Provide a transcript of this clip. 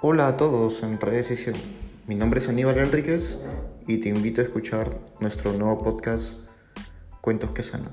Hola a todos en Redecisión. Mi nombre es Aníbal Enríquez y te invito a escuchar nuestro nuevo podcast Cuentos que Sanan.